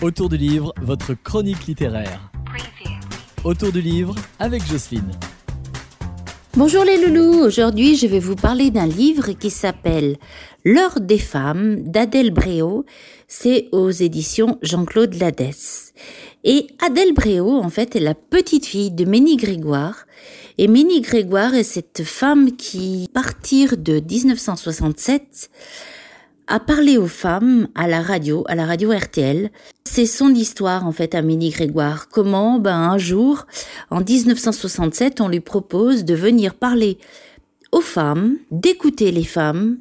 Autour du livre, votre chronique littéraire. Autour du livre avec Jocelyne. Bonjour les loulous, aujourd'hui je vais vous parler d'un livre qui s'appelle L'heure des femmes d'Adèle Bréau, c'est aux éditions Jean-Claude Ladès. Et Adèle Bréau, en fait, est la petite fille de Ménie Grégoire. Et Ménie Grégoire est cette femme qui, à partir de 1967, a parlé aux femmes à la radio, à la radio RTL. C'est son histoire en fait à Minnie Grégoire. Comment ben un jour, en 1967, on lui propose de venir parler aux femmes, d'écouter les femmes.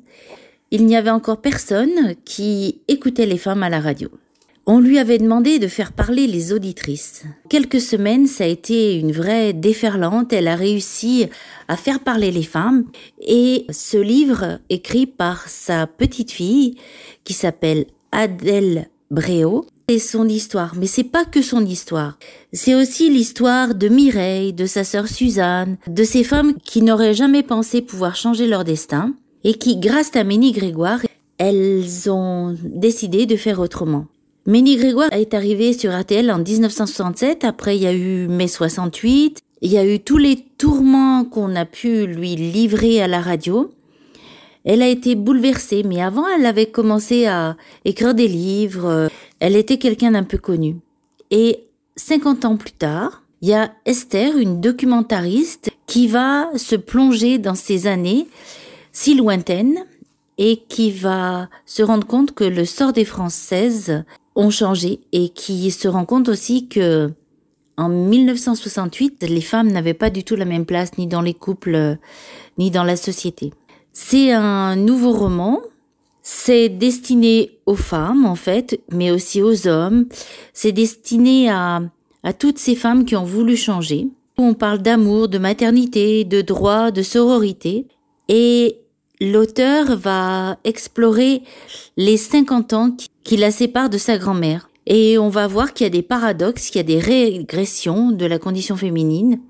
Il n'y avait encore personne qui écoutait les femmes à la radio. On lui avait demandé de faire parler les auditrices. Quelques semaines, ça a été une vraie déferlante. Elle a réussi à faire parler les femmes. Et ce livre, écrit par sa petite fille, qui s'appelle Adèle Bréau, c'est son histoire. Mais c'est pas que son histoire. C'est aussi l'histoire de Mireille, de sa sœur Suzanne, de ces femmes qui n'auraient jamais pensé pouvoir changer leur destin et qui, grâce à Ménie Grégoire, elles ont décidé de faire autrement. Ménie Grégoire est arrivée sur RTL en 1967. Après, il y a eu mai 68. Il y a eu tous les tourments qu'on a pu lui livrer à la radio. Elle a été bouleversée, mais avant, elle avait commencé à écrire des livres. Elle était quelqu'un d'un peu connu. Et 50 ans plus tard, il y a Esther, une documentariste, qui va se plonger dans ces années si lointaines et qui va se rendre compte que le sort des Françaises ont changé et qui se rend compte aussi que en 1968, les femmes n'avaient pas du tout la même place ni dans les couples ni dans la société. C'est un nouveau roman. C'est destiné aux femmes en fait, mais aussi aux hommes. C'est destiné à à toutes ces femmes qui ont voulu changer. On parle d'amour, de maternité, de droit, de sororité. Et l'auteur va explorer les 50 ans qui la séparent de sa grand-mère. Et on va voir qu'il y a des paradoxes, qu'il y a des régressions de la condition féminine.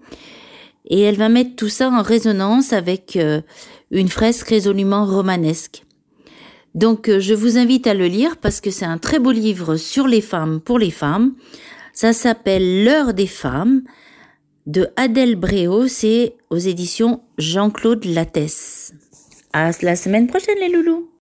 Et elle va mettre tout ça en résonance avec euh, une fresque résolument romanesque. Donc euh, je vous invite à le lire parce que c'est un très beau livre sur les femmes pour les femmes. Ça s'appelle L'heure des femmes de Adèle Bréau, c'est aux éditions Jean-Claude Lattès. À la semaine prochaine les loulous